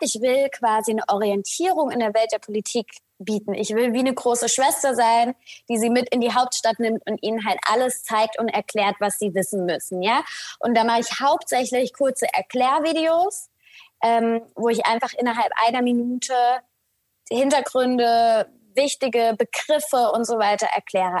Ich will quasi eine Orientierung in der Welt der Politik bieten. Ich will wie eine große Schwester sein, die sie mit in die Hauptstadt nimmt und ihnen halt alles zeigt und erklärt, was sie wissen müssen, ja. Und da mache ich hauptsächlich kurze Erklärvideos, ähm, wo ich einfach innerhalb einer Minute Hintergründe, wichtige Begriffe und so weiter erkläre.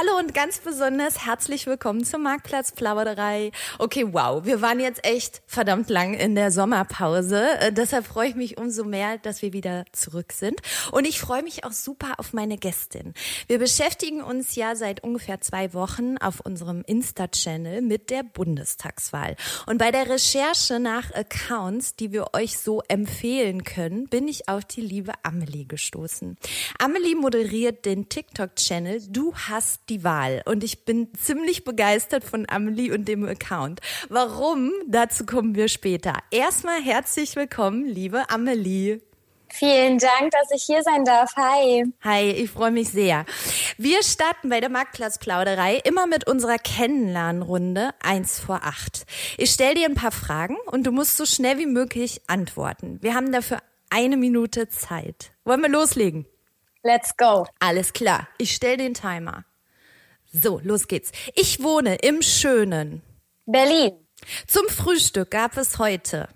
Hallo und ganz besonders herzlich willkommen zur Marktplatzplauderei. Okay, wow, wir waren jetzt echt verdammt lang in der Sommerpause. Äh, deshalb freue ich mich umso mehr, dass wir wieder zurück sind. Und ich freue mich auch super auf meine Gästin. Wir beschäftigen uns ja seit ungefähr zwei Wochen auf unserem Insta-Channel mit der Bundestagswahl. Und bei der Recherche nach Accounts, die wir euch so empfehlen können, bin ich auf die liebe Amelie gestoßen. Amelie moderiert den TikTok-Channel Du hast die Wahl. Und ich bin ziemlich begeistert von Amelie und dem Account. Warum? Dazu kommen wir später. Erstmal herzlich willkommen, liebe Amelie. Vielen Dank, dass ich hier sein darf. Hi. Hi, ich freue mich sehr. Wir starten bei der Marktplatzplauderei immer mit unserer Kennenlernrunde 1 vor 8. Ich stelle dir ein paar Fragen und du musst so schnell wie möglich antworten. Wir haben dafür eine Minute Zeit. Wollen wir loslegen? Let's go. Alles klar. Ich stelle den Timer. So, los geht's. Ich wohne im schönen Berlin. Zum Frühstück gab es heute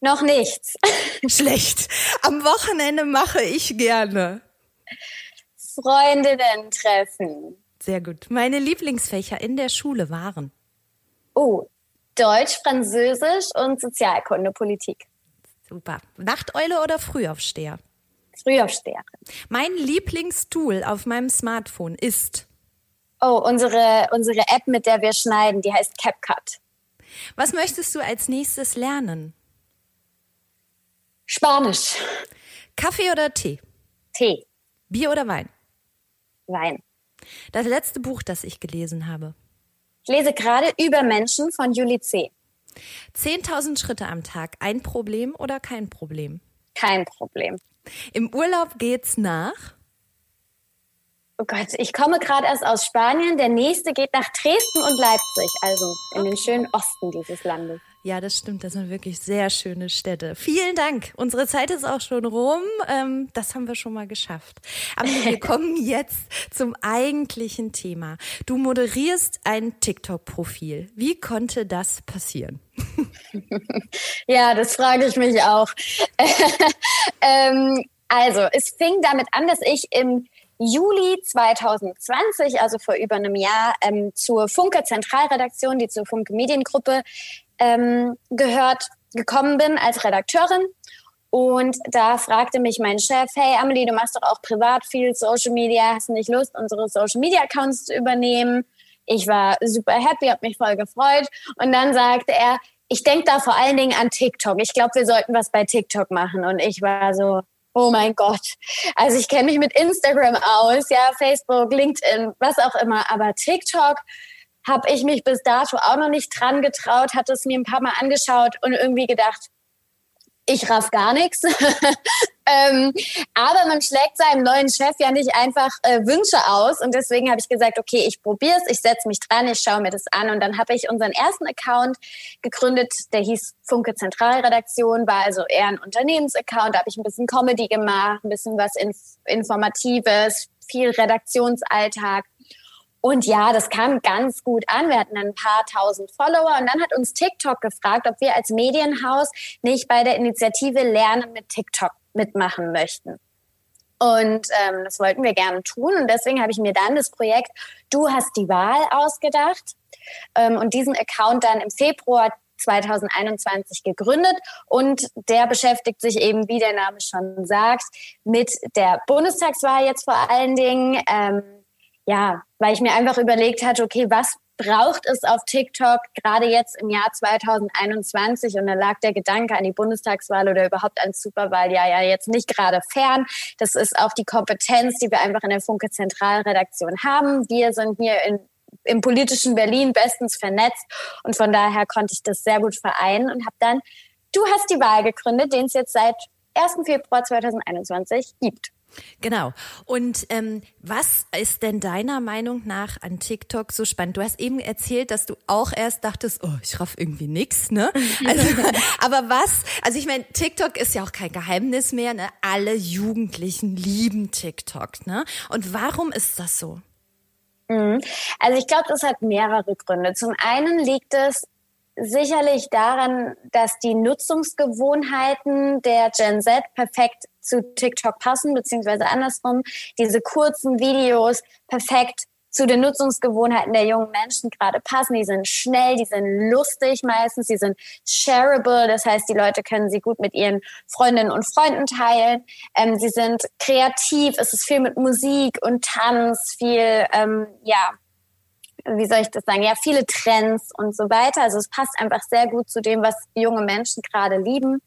noch nichts. Schlecht. Am Wochenende mache ich gerne Freundinnen treffen. Sehr gut. Meine Lieblingsfächer in der Schule waren Oh, Deutsch, Französisch und Sozialkunde, Politik. Super. Nachteule oder Frühaufsteher? Frühaufsteher. Mein Lieblingstool auf meinem Smartphone ist Oh, unsere, unsere App, mit der wir schneiden, die heißt CapCut. Was möchtest du als nächstes lernen? Spanisch. Kaffee oder Tee? Tee. Bier oder Wein? Wein. Das letzte Buch, das ich gelesen habe. Ich lese gerade Über Menschen von Julie C. 10.000 Schritte am Tag. Ein Problem oder kein Problem? Kein Problem. Im Urlaub geht's nach? Oh Gott, ich komme gerade erst aus Spanien. Der nächste geht nach Dresden und Leipzig, also in den schönen Osten dieses Landes. Ja, das stimmt. Das sind wirklich sehr schöne Städte. Vielen Dank. Unsere Zeit ist auch schon rum. Ähm, das haben wir schon mal geschafft. Aber wir kommen jetzt zum eigentlichen Thema. Du moderierst ein TikTok-Profil. Wie konnte das passieren? ja, das frage ich mich auch. ähm, also, es fing damit an, dass ich im Juli 2020, also vor über einem Jahr, ähm, zur Funke Zentralredaktion, die zur Funke Mediengruppe ähm, gehört, gekommen bin als Redakteurin. Und da fragte mich mein Chef, hey Amelie, du machst doch auch privat viel Social Media, hast du nicht Lust, unsere Social Media Accounts zu übernehmen? Ich war super happy, habe mich voll gefreut. Und dann sagte er, ich denke da vor allen Dingen an TikTok. Ich glaube, wir sollten was bei TikTok machen. Und ich war so, Oh mein Gott. Also ich kenne mich mit Instagram aus, ja, Facebook, LinkedIn, was auch immer, aber TikTok habe ich mich bis dato auch noch nicht dran getraut, hatte es mir ein paar Mal angeschaut und irgendwie gedacht, ich raff gar nichts. ähm, aber man schlägt seinem neuen Chef ja nicht einfach äh, Wünsche aus. Und deswegen habe ich gesagt, okay, ich probiere es, ich setze mich dran, ich schaue mir das an. Und dann habe ich unseren ersten Account gegründet, der hieß Funke Zentralredaktion, war also eher ein Unternehmensaccount. Da habe ich ein bisschen Comedy gemacht, ein bisschen was Inf Informatives, viel Redaktionsalltag. Und ja, das kam ganz gut an. Wir hatten ein paar tausend Follower und dann hat uns TikTok gefragt, ob wir als Medienhaus nicht bei der Initiative Lernen mit TikTok mitmachen möchten. Und ähm, das wollten wir gerne tun. Und deswegen habe ich mir dann das Projekt Du hast die Wahl ausgedacht ähm, und diesen Account dann im Februar 2021 gegründet und der beschäftigt sich eben, wie der Name schon sagt, mit der Bundestagswahl jetzt vor allen Dingen. Ähm, ja, weil ich mir einfach überlegt hatte, okay, was braucht es auf TikTok gerade jetzt im Jahr 2021 und da lag der Gedanke an die Bundestagswahl oder überhaupt an Superwahl ja ja jetzt nicht gerade fern. Das ist auch die Kompetenz, die wir einfach in der Funke Zentralredaktion haben. Wir sind hier in im politischen Berlin bestens vernetzt und von daher konnte ich das sehr gut vereinen und habe dann Du hast die Wahl gegründet, den es jetzt seit 1. Februar 2021 gibt. Genau. Und ähm, was ist denn deiner Meinung nach an TikTok so spannend? Du hast eben erzählt, dass du auch erst dachtest, oh, ich raff irgendwie nix, ne? Also, aber was? Also ich meine, TikTok ist ja auch kein Geheimnis mehr, ne? Alle Jugendlichen lieben TikTok, ne? Und warum ist das so? Mhm. Also ich glaube, das hat mehrere Gründe. Zum einen liegt es sicherlich daran, dass die Nutzungsgewohnheiten der Gen Z perfekt zu TikTok passen, beziehungsweise andersrum, diese kurzen Videos perfekt zu den Nutzungsgewohnheiten der jungen Menschen gerade passen. Die sind schnell, die sind lustig meistens, die sind shareable, das heißt, die Leute können sie gut mit ihren Freundinnen und Freunden teilen. Ähm, sie sind kreativ, es ist viel mit Musik und Tanz, viel, ähm, ja, wie soll ich das sagen, ja, viele Trends und so weiter. Also es passt einfach sehr gut zu dem, was junge Menschen gerade lieben.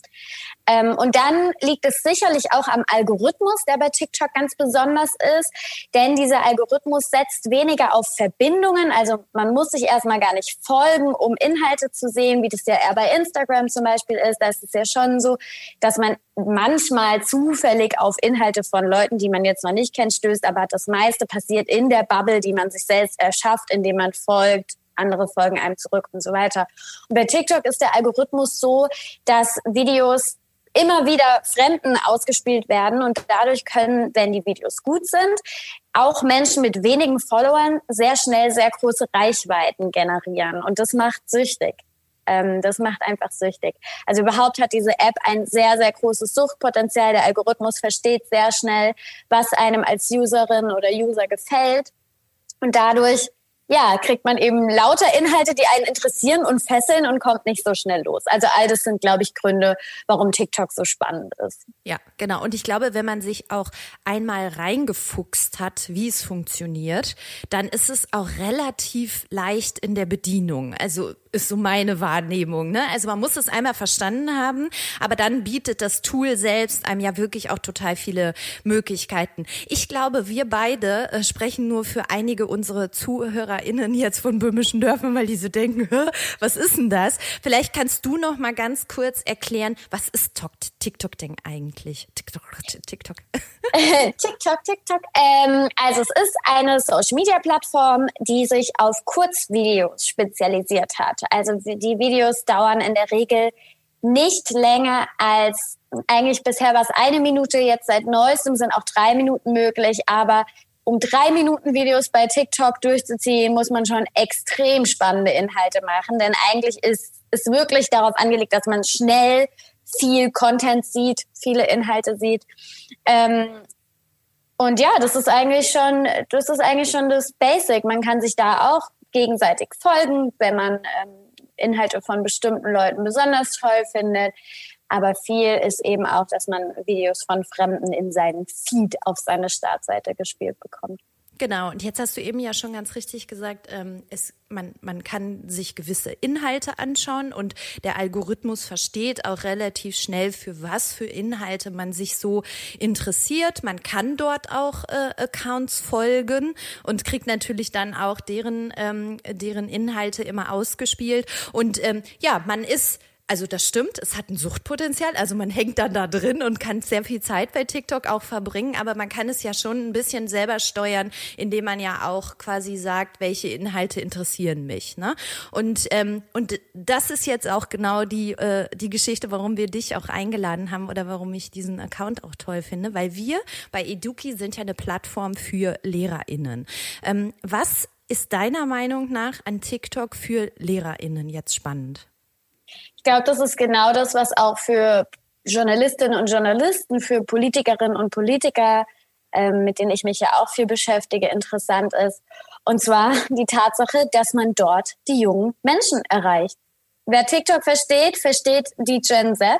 Ähm, und dann liegt es sicherlich auch am Algorithmus, der bei TikTok ganz besonders ist, denn dieser Algorithmus setzt weniger auf Verbindungen. Also man muss sich erstmal gar nicht folgen, um Inhalte zu sehen, wie das ja eher bei Instagram zum Beispiel ist. Da ist es ja schon so, dass man manchmal zufällig auf Inhalte von Leuten, die man jetzt noch nicht kennt, stößt, aber das meiste passiert in der Bubble, die man sich selbst erschafft, indem man folgt, andere folgen einem zurück und so weiter. Und bei TikTok ist der Algorithmus so, dass Videos immer wieder Fremden ausgespielt werden und dadurch können, wenn die Videos gut sind, auch Menschen mit wenigen Followern sehr schnell sehr große Reichweiten generieren und das macht süchtig. Ähm, das macht einfach süchtig. Also überhaupt hat diese App ein sehr, sehr großes Suchtpotenzial. Der Algorithmus versteht sehr schnell, was einem als Userin oder User gefällt. Und dadurch ja, kriegt man eben lauter Inhalte, die einen interessieren und fesseln und kommt nicht so schnell los. Also all das sind, glaube ich, Gründe, warum TikTok so spannend ist. Ja, genau. Und ich glaube, wenn man sich auch einmal reingefuchst hat, wie es funktioniert, dann ist es auch relativ leicht in der Bedienung. Also ist so meine Wahrnehmung. Ne? Also man muss es einmal verstanden haben, aber dann bietet das Tool selbst einem ja wirklich auch total viele Möglichkeiten. Ich glaube, wir beide äh, sprechen nur für einige unserer ZuhörerInnen jetzt von böhmischen Dörfern, weil die so denken, was ist denn das? Vielleicht kannst du noch mal ganz kurz erklären, was ist TikTok denn eigentlich? TikTok, TikTok. TikTok, TikTok. Ähm, also es ist eine Social-Media-Plattform, die sich auf Kurzvideos spezialisiert hat. Also die Videos dauern in der Regel nicht länger als eigentlich bisher war es eine Minute, jetzt seit neuestem sind auch drei Minuten möglich, aber um drei Minuten Videos bei TikTok durchzuziehen, muss man schon extrem spannende Inhalte machen, denn eigentlich ist es wirklich darauf angelegt, dass man schnell viel Content sieht, viele Inhalte sieht. Ähm, und ja, das ist eigentlich schon, das ist eigentlich schon das Basic. Man kann sich da auch gegenseitig folgen, wenn man ähm, Inhalte von bestimmten Leuten besonders toll findet. Aber viel ist eben auch, dass man Videos von Fremden in seinen Feed auf seine Startseite gespielt bekommt. Genau, und jetzt hast du eben ja schon ganz richtig gesagt, ähm, es, man, man kann sich gewisse Inhalte anschauen und der Algorithmus versteht auch relativ schnell, für was für Inhalte man sich so interessiert. Man kann dort auch äh, Accounts folgen und kriegt natürlich dann auch deren, ähm, deren Inhalte immer ausgespielt. Und ähm, ja, man ist also das stimmt, es hat ein Suchtpotenzial. Also man hängt dann da drin und kann sehr viel Zeit bei TikTok auch verbringen, aber man kann es ja schon ein bisschen selber steuern, indem man ja auch quasi sagt, welche Inhalte interessieren mich. Ne? Und, ähm, und das ist jetzt auch genau die, äh, die Geschichte, warum wir dich auch eingeladen haben oder warum ich diesen Account auch toll finde, weil wir bei Eduki sind ja eine Plattform für LehrerInnen. Ähm, was ist deiner Meinung nach an TikTok für LehrerInnen jetzt spannend? Ich glaube, das ist genau das, was auch für Journalistinnen und Journalisten, für Politikerinnen und Politiker, ähm, mit denen ich mich ja auch viel beschäftige, interessant ist. Und zwar die Tatsache, dass man dort die jungen Menschen erreicht. Wer TikTok versteht, versteht die Gen Z.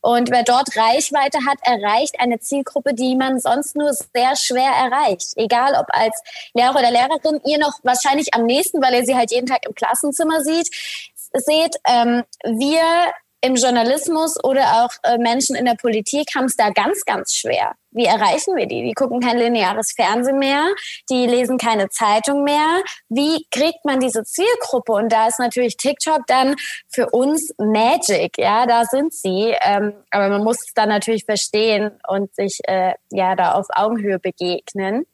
Und wer dort Reichweite hat, erreicht eine Zielgruppe, die man sonst nur sehr schwer erreicht. Egal ob als Lehrer oder Lehrerin, ihr noch wahrscheinlich am nächsten, weil ihr sie halt jeden Tag im Klassenzimmer sieht, seht. Ähm, wir im Journalismus oder auch äh, Menschen in der Politik haben es da ganz, ganz schwer. Wie erreichen wir die? Die gucken kein lineares Fernsehen mehr, die lesen keine Zeitung mehr. Wie kriegt man diese Zielgruppe? Und da ist natürlich TikTok dann für uns Magic. Ja, da sind sie. Ähm, aber man muss es dann natürlich verstehen und sich äh, ja da auf Augenhöhe begegnen.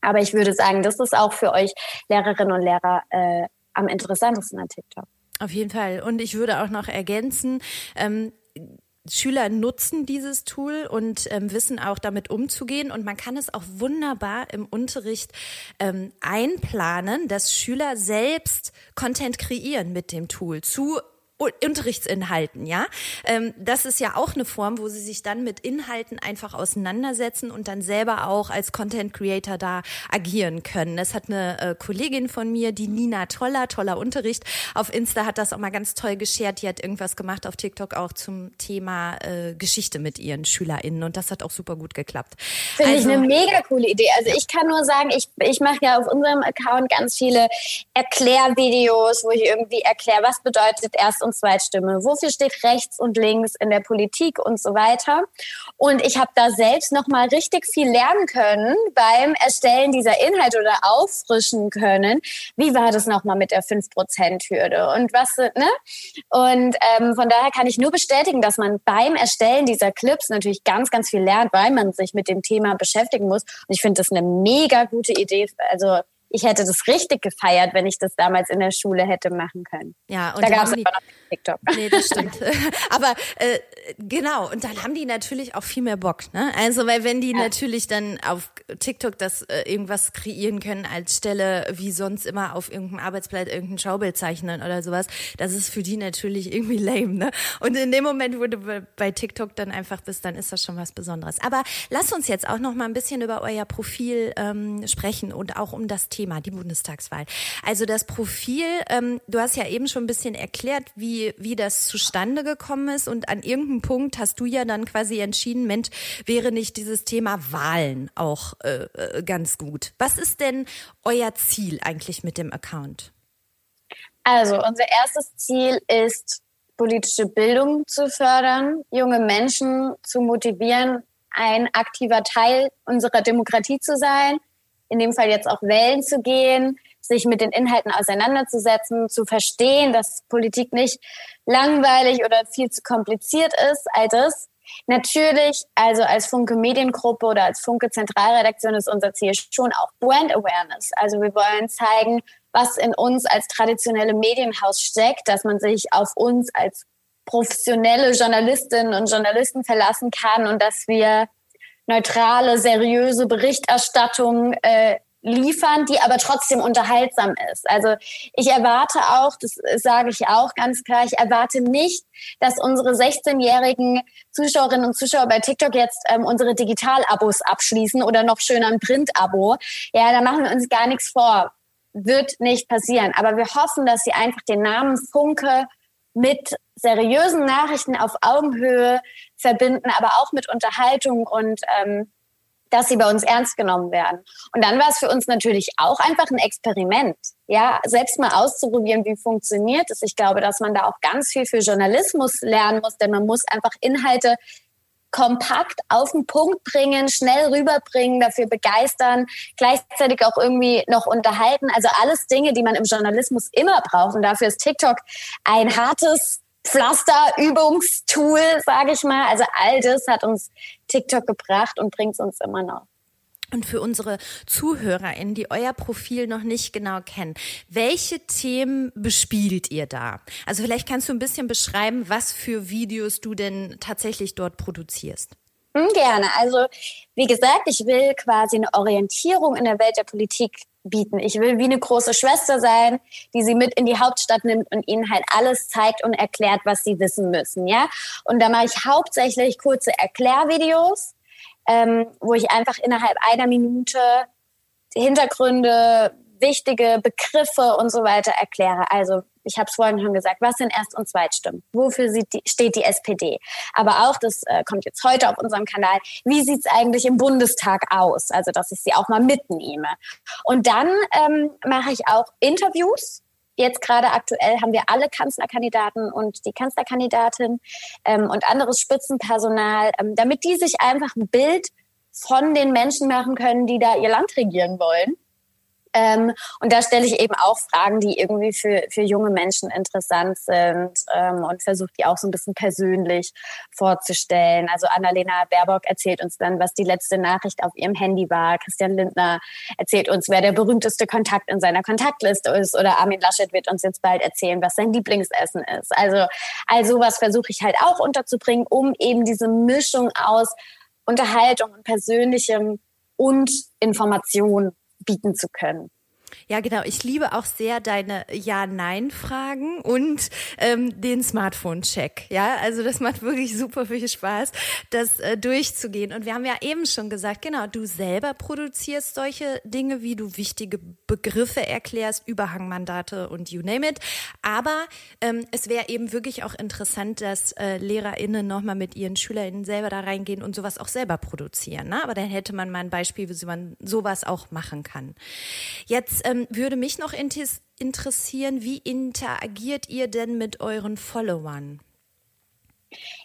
Aber ich würde sagen, das ist auch für euch Lehrerinnen und Lehrer äh, am interessantesten an TikTok. Auf jeden Fall. Und ich würde auch noch ergänzen, ähm, Schüler nutzen dieses Tool und ähm, wissen auch damit umzugehen und man kann es auch wunderbar im Unterricht ähm, einplanen, dass Schüler selbst Content kreieren mit dem Tool zu Unterrichtsinhalten, ja. Ähm, das ist ja auch eine Form, wo sie sich dann mit Inhalten einfach auseinandersetzen und dann selber auch als Content Creator da agieren können. Das hat eine äh, Kollegin von mir, die Nina Toller, toller Unterricht. Auf Insta hat das auch mal ganz toll geschert. Die hat irgendwas gemacht auf TikTok auch zum Thema äh, Geschichte mit ihren SchülerInnen und das hat auch super gut geklappt. Finde also, ich eine mega coole Idee. Also ich kann nur sagen, ich, ich mache ja auf unserem Account ganz viele Erklärvideos, wo ich irgendwie erkläre, was bedeutet erst und Zweitstimme? Wofür steht rechts und links in der Politik und so weiter? Und ich habe da selbst noch mal richtig viel lernen können beim Erstellen dieser Inhalte oder auffrischen können. Wie war das noch mal mit der 5%-Hürde und was, ne? Und ähm, von daher kann ich nur bestätigen, dass man beim Erstellen dieser Clips natürlich ganz, ganz viel lernt, weil man sich mit dem Thema beschäftigen muss. Und ich finde das eine mega gute Idee. Also ich hätte das richtig gefeiert, wenn ich das damals in der Schule hätte machen können. Ja, und da gab es aber noch TikTok. Nee, das stimmt. aber äh, genau, und dann haben die natürlich auch viel mehr Bock. Ne? Also, weil wenn die ja. natürlich dann auf TikTok das äh, irgendwas kreieren können als Stelle, wie sonst immer auf irgendeinem Arbeitsblatt irgendein Schaubild zeichnen oder sowas, das ist für die natürlich irgendwie lame. Ne? Und in dem Moment, wo du bei TikTok dann einfach bist, dann ist das schon was Besonderes. Aber lass uns jetzt auch noch mal ein bisschen über euer Profil ähm, sprechen und auch um das Thema, die Bundestagswahl. Also das Profil, ähm, du hast ja eben schon ein bisschen erklärt, wie, wie das zustande gekommen ist und an irgendeinem Punkt hast du ja dann quasi entschieden, Mensch, wäre nicht dieses Thema Wahlen auch äh, äh, ganz gut. Was ist denn euer Ziel eigentlich mit dem Account? Also unser erstes Ziel ist, politische Bildung zu fördern, junge Menschen zu motivieren, ein aktiver Teil unserer Demokratie zu sein in dem Fall jetzt auch wählen zu gehen, sich mit den Inhalten auseinanderzusetzen, zu verstehen, dass Politik nicht langweilig oder viel zu kompliziert ist, all das. Natürlich, also als Funke Mediengruppe oder als Funke Zentralredaktion ist unser Ziel schon auch Brand Awareness. Also wir wollen zeigen, was in uns als traditionelle Medienhaus steckt, dass man sich auf uns als professionelle Journalistinnen und Journalisten verlassen kann und dass wir neutrale, seriöse Berichterstattung äh, liefern, die aber trotzdem unterhaltsam ist. Also ich erwarte auch, das sage ich auch ganz klar, ich erwarte nicht, dass unsere 16-jährigen Zuschauerinnen und Zuschauer bei TikTok jetzt ähm, unsere Digital-Abos abschließen oder noch schöner ein Print-Abo. Ja, da machen wir uns gar nichts vor. Wird nicht passieren. Aber wir hoffen, dass sie einfach den Namen Funke mit seriösen Nachrichten auf Augenhöhe verbinden, aber auch mit Unterhaltung und ähm, dass sie bei uns ernst genommen werden. Und dann war es für uns natürlich auch einfach ein Experiment, ja, selbst mal auszuprobieren, wie funktioniert es. Ich glaube, dass man da auch ganz viel für Journalismus lernen muss, denn man muss einfach Inhalte kompakt auf den Punkt bringen, schnell rüberbringen, dafür begeistern, gleichzeitig auch irgendwie noch unterhalten. Also alles Dinge, die man im Journalismus immer braucht. Und dafür ist TikTok ein hartes Pflasterübungstool, sage ich mal. Also all das hat uns TikTok gebracht und bringt es uns immer noch. Und für unsere ZuhörerInnen, die euer Profil noch nicht genau kennen, welche Themen bespielt ihr da? Also vielleicht kannst du ein bisschen beschreiben, was für Videos du denn tatsächlich dort produzierst. Hm, gerne. Also wie gesagt, ich will quasi eine Orientierung in der Welt der Politik bieten. Ich will wie eine große Schwester sein, die sie mit in die Hauptstadt nimmt und ihnen halt alles zeigt und erklärt, was sie wissen müssen, ja. Und da mache ich hauptsächlich kurze Erklärvideos, ähm, wo ich einfach innerhalb einer Minute Hintergründe, wichtige Begriffe und so weiter erkläre. Also ich habe es vorhin schon gesagt, was sind Erst- und Zweitstimmen? Wofür die, steht die SPD? Aber auch, das äh, kommt jetzt heute auf unserem Kanal, wie sieht's eigentlich im Bundestag aus? Also, dass ich sie auch mal mitnehme. Und dann ähm, mache ich auch Interviews jetzt gerade aktuell haben wir alle Kanzlerkandidaten und die Kanzlerkandidatin ähm, und anderes Spitzenpersonal, ähm, damit die sich einfach ein Bild von den Menschen machen können, die da ihr Land regieren wollen. Ähm, und da stelle ich eben auch Fragen, die irgendwie für, für junge Menschen interessant sind ähm, und versuche die auch so ein bisschen persönlich vorzustellen. Also Annalena Baerbock erzählt uns dann, was die letzte Nachricht auf ihrem Handy war. Christian Lindner erzählt uns, wer der berühmteste Kontakt in seiner Kontaktliste ist. Oder Armin Laschet wird uns jetzt bald erzählen, was sein Lieblingsessen ist. Also all sowas versuche ich halt auch unterzubringen, um eben diese Mischung aus Unterhaltung und Persönlichem und Information bieten zu können. Ja, genau. Ich liebe auch sehr deine Ja-Nein-Fragen und ähm, den Smartphone-Check. Ja, also das macht wirklich super viel Spaß, das äh, durchzugehen. Und wir haben ja eben schon gesagt, genau, du selber produzierst solche Dinge, wie du wichtige Begriffe erklärst, Überhangmandate und you name it. Aber ähm, es wäre eben wirklich auch interessant, dass äh, LehrerInnen nochmal mit ihren SchülerInnen selber da reingehen und sowas auch selber produzieren. Ne? Aber dann hätte man mal ein Beispiel, wie man sowas auch machen kann. Jetzt ähm, würde mich noch interessieren, wie interagiert ihr denn mit euren Followern?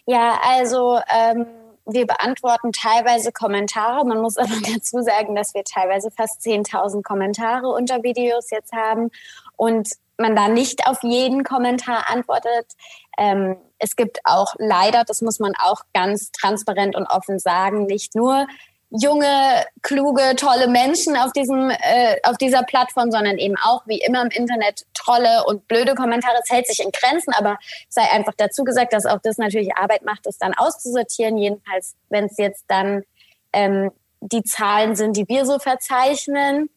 Ja, also ähm, wir beantworten teilweise Kommentare. Man muss aber dazu sagen, dass wir teilweise fast 10.000 Kommentare unter Videos jetzt haben und man da nicht auf jeden Kommentar antwortet. Ähm, es gibt auch leider, das muss man auch ganz transparent und offen sagen, nicht nur junge, kluge, tolle Menschen auf diesem, äh, auf dieser Plattform, sondern eben auch wie immer im Internet tolle und blöde Kommentare. Es hält sich in Grenzen, aber sei einfach dazu gesagt, dass auch das natürlich Arbeit macht, das dann auszusortieren. Jedenfalls, wenn es jetzt dann ähm, die Zahlen sind, die wir so verzeichnen.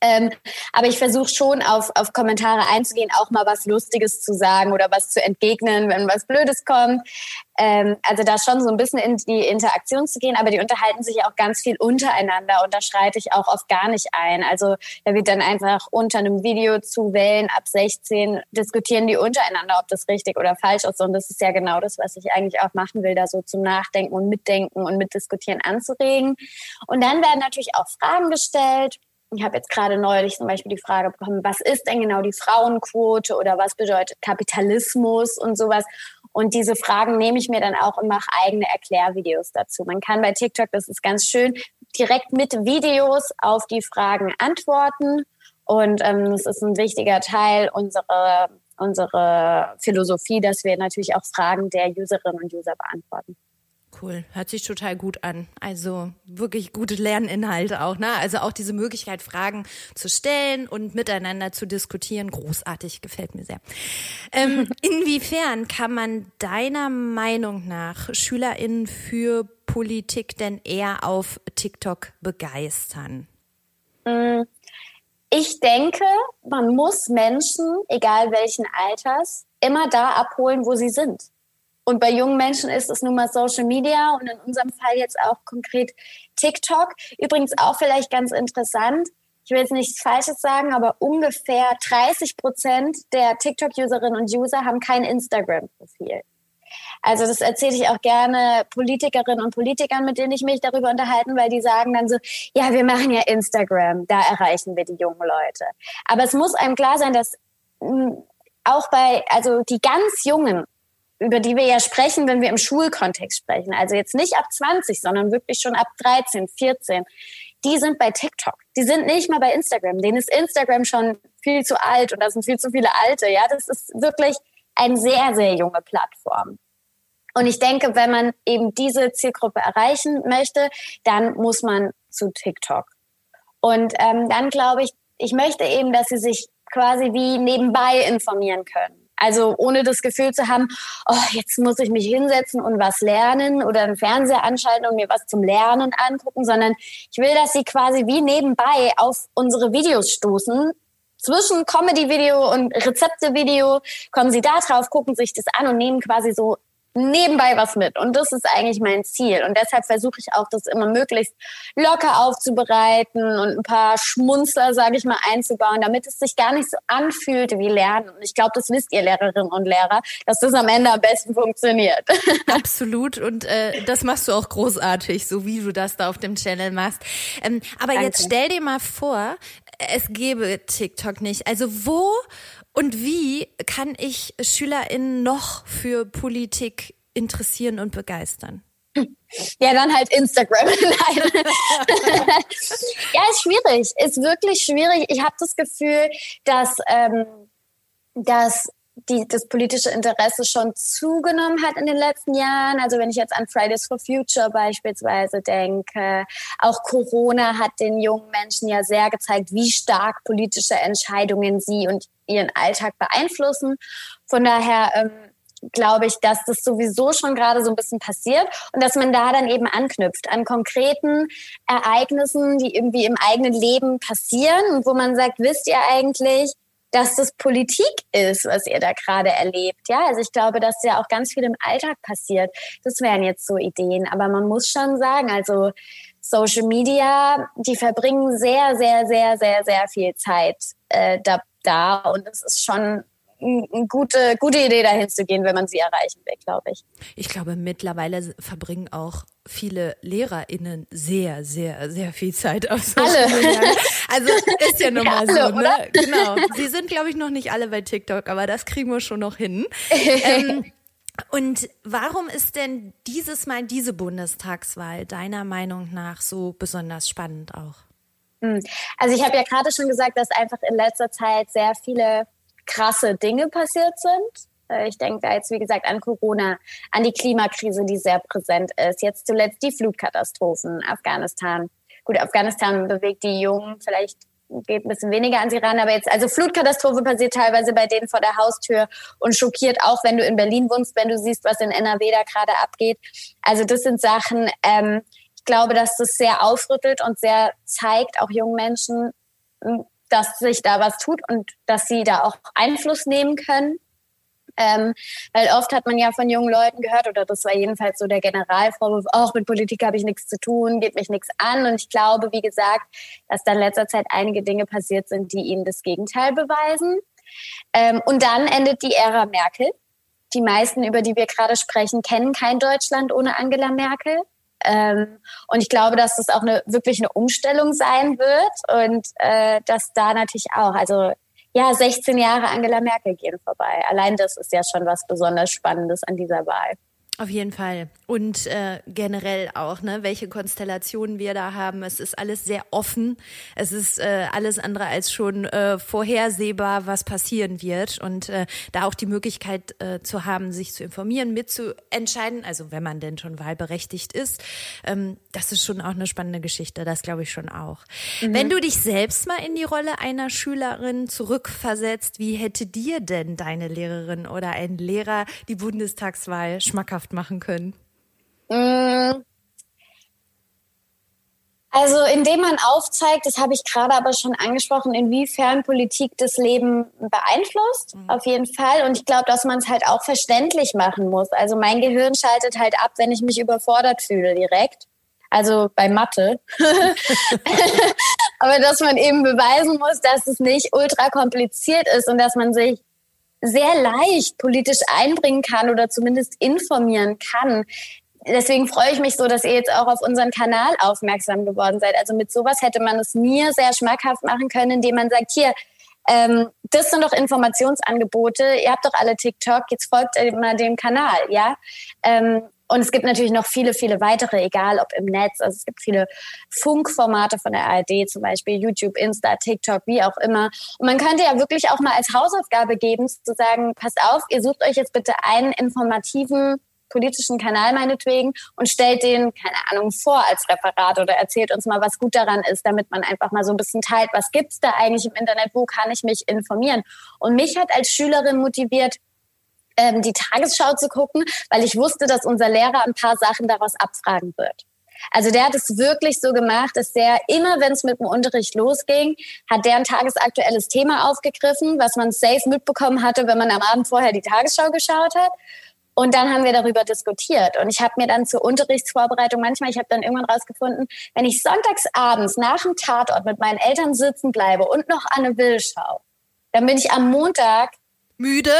Ähm, aber ich versuche schon auf, auf Kommentare einzugehen, auch mal was Lustiges zu sagen oder was zu entgegnen, wenn was Blödes kommt. Ähm, also da schon so ein bisschen in die Interaktion zu gehen, aber die unterhalten sich auch ganz viel untereinander und da schreite ich auch oft gar nicht ein. Also da wird dann einfach unter einem Video zu Wellen ab 16 diskutieren die untereinander, ob das richtig oder falsch ist. Und das ist ja genau das, was ich eigentlich auch machen will, da so zum Nachdenken und Mitdenken und Mitdiskutieren anzuregen. Und dann werden natürlich auch Fragen gestellt ich habe jetzt gerade neulich zum Beispiel die Frage bekommen, was ist denn genau die Frauenquote oder was bedeutet Kapitalismus und sowas. Und diese Fragen nehme ich mir dann auch und mache eigene Erklärvideos dazu. Man kann bei TikTok, das ist ganz schön, direkt mit Videos auf die Fragen antworten. Und ähm, das ist ein wichtiger Teil unserer, unserer Philosophie, dass wir natürlich auch Fragen der Userinnen und User beantworten. Cool, hört sich total gut an. Also wirklich gute Lerninhalte auch, ne? Also auch diese Möglichkeit, Fragen zu stellen und miteinander zu diskutieren, großartig, gefällt mir sehr. Ähm, inwiefern kann man deiner Meinung nach SchülerInnen für Politik denn eher auf TikTok begeistern? Mm, ich denke, man muss Menschen, egal welchen Alters, immer da abholen, wo sie sind. Und bei jungen Menschen ist es nun mal Social Media und in unserem Fall jetzt auch konkret TikTok. Übrigens auch vielleicht ganz interessant. Ich will jetzt nichts Falsches sagen, aber ungefähr 30 Prozent der TikTok-Userinnen und User haben kein Instagram-Profil. Also das erzähle ich auch gerne Politikerinnen und Politikern, mit denen ich mich darüber unterhalten, weil die sagen dann so, ja, wir machen ja Instagram, da erreichen wir die jungen Leute. Aber es muss einem klar sein, dass auch bei, also die ganz Jungen, über die wir ja sprechen, wenn wir im Schulkontext sprechen. Also jetzt nicht ab 20, sondern wirklich schon ab 13, 14. Die sind bei TikTok. Die sind nicht mal bei Instagram. Denen ist Instagram schon viel zu alt und da sind viel zu viele Alte. Ja, das ist wirklich eine sehr, sehr junge Plattform. Und ich denke, wenn man eben diese Zielgruppe erreichen möchte, dann muss man zu TikTok. Und ähm, dann glaube ich, ich möchte eben, dass sie sich quasi wie nebenbei informieren können. Also ohne das Gefühl zu haben, oh, jetzt muss ich mich hinsetzen und was lernen oder einen Fernseher anschalten und mir was zum Lernen angucken, sondern ich will, dass sie quasi wie nebenbei auf unsere Videos stoßen. Zwischen Comedy-Video und Rezepte-Video kommen sie da drauf, gucken sich das an und nehmen quasi so nebenbei was mit. Und das ist eigentlich mein Ziel. Und deshalb versuche ich auch, das immer möglichst locker aufzubereiten und ein paar Schmunzler, sage ich mal, einzubauen, damit es sich gar nicht so anfühlt wie Lernen. Und ich glaube, das wisst ihr Lehrerinnen und Lehrer, dass das am Ende am besten funktioniert. Absolut. Und äh, das machst du auch großartig, so wie du das da auf dem Channel machst. Ähm, aber Danke. jetzt stell dir mal vor, es gäbe TikTok nicht. Also wo und wie kann ich SchülerInnen noch für Politik interessieren und begeistern? Ja, dann halt Instagram. ja, ist schwierig. Ist wirklich schwierig. Ich habe das Gefühl, dass, ähm, dass die, das politische Interesse schon zugenommen hat in den letzten Jahren. Also wenn ich jetzt an Fridays for Future beispielsweise denke, auch Corona hat den jungen Menschen ja sehr gezeigt, wie stark politische Entscheidungen sie und ihren Alltag beeinflussen. Von daher ähm, glaube ich, dass das sowieso schon gerade so ein bisschen passiert und dass man da dann eben anknüpft an konkreten Ereignissen, die irgendwie im eigenen Leben passieren und wo man sagt, wisst ihr eigentlich, dass das Politik ist, was ihr da gerade erlebt. Ja, also ich glaube, dass ja auch ganz viel im Alltag passiert. Das wären jetzt so Ideen. Aber man muss schon sagen, also Social Media, die verbringen sehr, sehr, sehr, sehr, sehr viel Zeit äh, da, da. Und es ist schon eine gute, gute Idee, dahin zu gehen, wenn man sie erreichen will, glaube ich. Ich glaube, mittlerweile verbringen auch viele LehrerInnen sehr, sehr, sehr viel Zeit auf Social Media. Also ist ja nun mal so, alle, ne? Genau. Sie sind, glaube ich, noch nicht alle bei TikTok, aber das kriegen wir schon noch hin. ähm, und warum ist denn dieses Mal diese Bundestagswahl deiner Meinung nach so besonders spannend auch? Hm. Also ich habe ja gerade schon gesagt, dass einfach in letzter Zeit sehr viele krasse Dinge passiert sind. Äh, ich denke da jetzt, wie gesagt, an Corona, an die Klimakrise, die sehr präsent ist. Jetzt zuletzt die Flutkatastrophen, Afghanistan. Gut, Afghanistan bewegt die Jungen vielleicht geht ein bisschen weniger an sie ran, aber jetzt, also Flutkatastrophe passiert teilweise bei denen vor der Haustür und schockiert auch, wenn du in Berlin wohnst, wenn du siehst, was in NRW da gerade abgeht. Also das sind Sachen, ähm, ich glaube, dass das sehr aufrüttelt und sehr zeigt, auch jungen Menschen, dass sich da was tut und dass sie da auch Einfluss nehmen können. Ähm, weil oft hat man ja von jungen Leuten gehört, oder das war jedenfalls so der Generalvorwurf, auch mit Politik habe ich nichts zu tun, geht mich nichts an. Und ich glaube, wie gesagt, dass da in letzter Zeit einige Dinge passiert sind, die ihnen das Gegenteil beweisen. Ähm, und dann endet die Ära Merkel. Die meisten, über die wir gerade sprechen, kennen kein Deutschland ohne Angela Merkel. Ähm, und ich glaube, dass das auch eine wirklich eine Umstellung sein wird und äh, dass da natürlich auch, also ja, 16 Jahre Angela Merkel gehen vorbei. Allein das ist ja schon was besonders Spannendes an dieser Wahl. Auf jeden Fall. Und äh, generell auch, ne, welche Konstellationen wir da haben. Es ist alles sehr offen. Es ist äh, alles andere als schon äh, vorhersehbar, was passieren wird. Und äh, da auch die Möglichkeit äh, zu haben, sich zu informieren, mitzuentscheiden, also wenn man denn schon wahlberechtigt ist, ähm, das ist schon auch eine spannende Geschichte. Das glaube ich schon auch. Mhm. Wenn du dich selbst mal in die Rolle einer Schülerin zurückversetzt, wie hätte dir denn deine Lehrerin oder ein Lehrer die Bundestagswahl schmackhaft schmackhaft machen können? Mm. Also indem man aufzeigt, das habe ich gerade aber schon angesprochen, inwiefern Politik das Leben beeinflusst, mhm. auf jeden Fall. Und ich glaube, dass man es halt auch verständlich machen muss. Also mein Gehirn schaltet halt ab, wenn ich mich überfordert fühle direkt. Also bei Mathe. aber dass man eben beweisen muss, dass es nicht ultra kompliziert ist und dass man sich sehr leicht politisch einbringen kann oder zumindest informieren kann. Deswegen freue ich mich so, dass ihr jetzt auch auf unseren Kanal aufmerksam geworden seid. Also mit sowas hätte man es mir sehr schmackhaft machen können, indem man sagt, hier, ähm, das sind doch Informationsangebote. Ihr habt doch alle TikTok, jetzt folgt mal dem Kanal, ja. Ähm, und es gibt natürlich noch viele, viele weitere, egal ob im Netz. Also es gibt viele Funkformate von der ARD, zum Beispiel YouTube, Insta, TikTok, wie auch immer. Und man könnte ja wirklich auch mal als Hausaufgabe geben, zu sagen, passt auf, ihr sucht euch jetzt bitte einen informativen politischen Kanal meinetwegen und stellt den, keine Ahnung, vor als Referat oder erzählt uns mal, was gut daran ist, damit man einfach mal so ein bisschen teilt, was gibt's da eigentlich im Internet, wo kann ich mich informieren. Und mich hat als Schülerin motiviert, ähm, die Tagesschau zu gucken, weil ich wusste, dass unser Lehrer ein paar Sachen daraus abfragen wird. Also der hat es wirklich so gemacht, dass der immer, wenn es mit dem Unterricht losging, hat der ein tagesaktuelles Thema aufgegriffen, was man safe mitbekommen hatte, wenn man am Abend vorher die Tagesschau geschaut hat. Und dann haben wir darüber diskutiert. Und ich habe mir dann zur Unterrichtsvorbereitung manchmal, ich habe dann irgendwann rausgefunden, wenn ich sonntags abends nach dem Tatort mit meinen Eltern sitzen bleibe und noch Anne Will schaue, dann bin ich am Montag müde.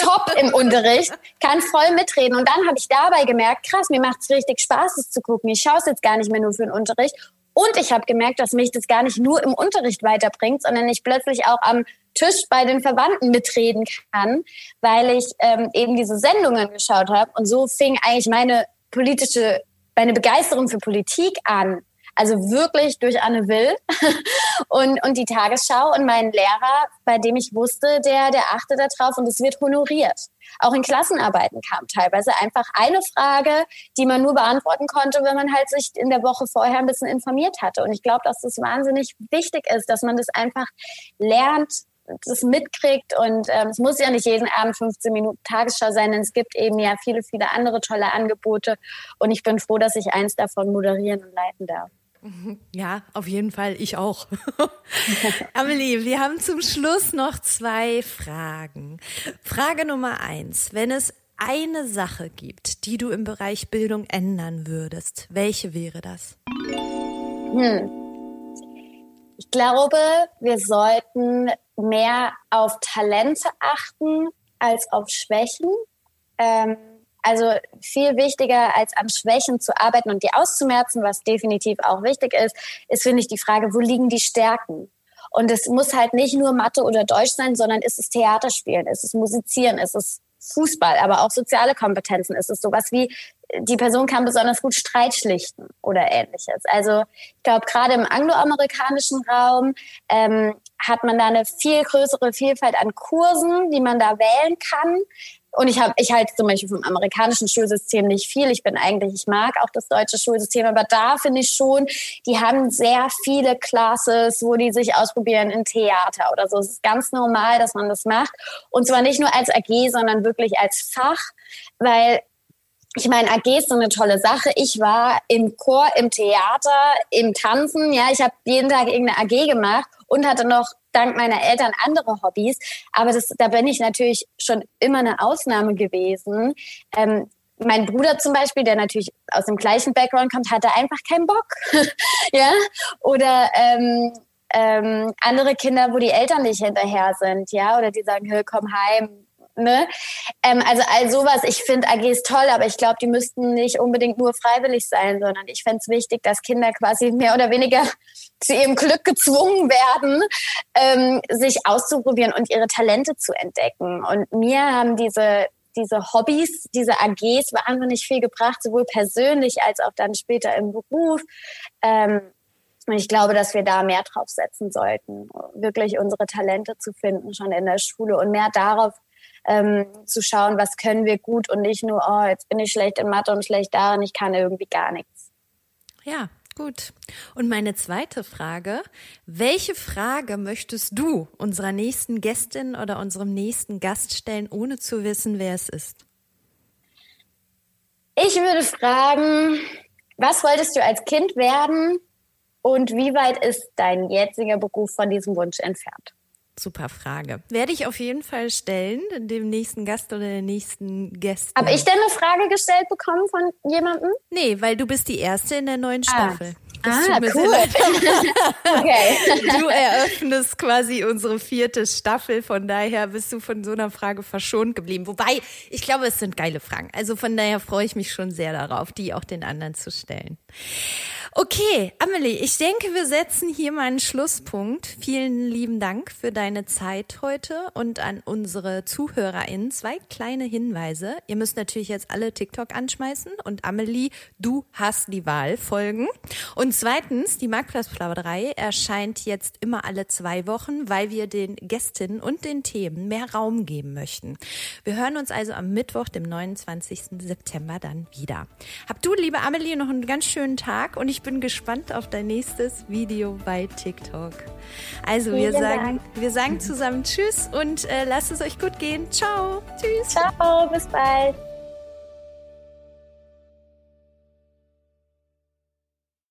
Top, im Unterricht, kann voll mitreden. Und dann habe ich dabei gemerkt, krass, mir macht es richtig Spaß, es zu gucken. Ich schaue es jetzt gar nicht mehr nur für den Unterricht. Und ich habe gemerkt, dass mich das gar nicht nur im Unterricht weiterbringt, sondern ich plötzlich auch am Tisch bei den Verwandten mitreden kann, weil ich ähm, eben diese Sendungen geschaut habe. Und so fing eigentlich meine politische, meine Begeisterung für Politik an. Also wirklich durch Anne Will und, und die Tagesschau und meinen Lehrer, bei dem ich wusste, der, der achte darauf und es wird honoriert. Auch in Klassenarbeiten kam teilweise einfach eine Frage, die man nur beantworten konnte, wenn man halt sich in der Woche vorher ein bisschen informiert hatte. Und ich glaube, dass das wahnsinnig wichtig ist, dass man das einfach lernt, das mitkriegt und ähm, es muss ja nicht jeden Abend 15 Minuten Tagesschau sein, denn es gibt eben ja viele, viele andere tolle Angebote und ich bin froh, dass ich eins davon moderieren und leiten darf. Ja, auf jeden Fall, ich auch. Amelie, wir haben zum Schluss noch zwei Fragen. Frage Nummer eins. Wenn es eine Sache gibt, die du im Bereich Bildung ändern würdest, welche wäre das? Hm. Ich glaube, wir sollten mehr auf Talente achten als auf Schwächen. Ähm, also viel wichtiger als an Schwächen zu arbeiten und die auszumerzen, was definitiv auch wichtig ist, ist, finde ich, die Frage, wo liegen die Stärken? Und es muss halt nicht nur Mathe oder Deutsch sein, sondern ist es Theaterspielen, ist es Musizieren, ist es Fußball, aber auch soziale Kompetenzen. Ist es sowas wie, die Person kann besonders gut Streit schlichten oder ähnliches. Also ich glaube, gerade im angloamerikanischen Raum ähm, hat man da eine viel größere Vielfalt an Kursen, die man da wählen kann. Und ich habe, ich halte zum Beispiel vom amerikanischen Schulsystem nicht viel. Ich bin eigentlich, ich mag auch das deutsche Schulsystem, aber da finde ich schon, die haben sehr viele Classes, wo die sich ausprobieren in Theater oder so. Es ist ganz normal, dass man das macht. Und zwar nicht nur als AG, sondern wirklich als Fach, weil ich meine, AG ist so eine tolle Sache. Ich war im Chor, im Theater, im Tanzen. Ja, ich habe jeden Tag irgendeine AG gemacht und hatte noch dank meiner Eltern andere Hobbys. Aber das, da bin ich natürlich schon immer eine Ausnahme gewesen. Ähm, mein Bruder zum Beispiel, der natürlich aus dem gleichen Background kommt, hatte einfach keinen Bock. ja, oder ähm, ähm, andere Kinder, wo die Eltern nicht hinterher sind, ja, oder die sagen, hey, komm heim, Ne? Ähm, also all sowas, ich finde AGs toll, aber ich glaube, die müssten nicht unbedingt nur freiwillig sein, sondern ich fände es wichtig, dass Kinder quasi mehr oder weniger zu ihrem Glück gezwungen werden, ähm, sich auszuprobieren und ihre Talente zu entdecken. Und mir haben diese diese Hobbys, diese AGs wahnsinnig viel gebracht, sowohl persönlich als auch dann später im Beruf. Ähm, und ich glaube, dass wir da mehr drauf setzen sollten, wirklich unsere Talente zu finden, schon in der Schule und mehr darauf ähm, zu schauen, was können wir gut und nicht nur, oh, jetzt bin ich schlecht in Mathe und schlecht darin, ich kann irgendwie gar nichts. Ja, Gut. Und meine zweite Frage, welche Frage möchtest du unserer nächsten Gästin oder unserem nächsten Gast stellen, ohne zu wissen, wer es ist? Ich würde fragen, was wolltest du als Kind werden und wie weit ist dein jetziger Beruf von diesem Wunsch entfernt? Super Frage. Werde ich auf jeden Fall stellen, dem nächsten Gast oder der nächsten Gästin. Habe ich denn eine Frage gestellt bekommen von jemandem? Nee, weil du bist die Erste in der neuen ah. Staffel. Ah, cool. okay. Du eröffnest quasi unsere vierte Staffel, von daher bist du von so einer Frage verschont geblieben. Wobei, ich glaube, es sind geile Fragen. Also von daher freue ich mich schon sehr darauf, die auch den anderen zu stellen. Okay, Amelie, ich denke, wir setzen hier mal einen Schlusspunkt. Vielen lieben Dank für deine Zeit heute und an unsere ZuhörerInnen zwei kleine Hinweise. Ihr müsst natürlich jetzt alle TikTok anschmeißen und Amelie, du hast die Wahl folgen. Und zweitens, die Marktplatzplauderei erscheint jetzt immer alle zwei Wochen, weil wir den Gästinnen und den Themen mehr Raum geben möchten. Wir hören uns also am Mittwoch, dem 29. September dann wieder. Hab du, liebe Amelie, noch einen ganz schönen Tag und ich ich bin gespannt auf dein nächstes Video bei TikTok. Also wir sagen, wir sagen zusammen Tschüss und äh, lasst es euch gut gehen. Ciao. Tschüss. Ciao, bis bald.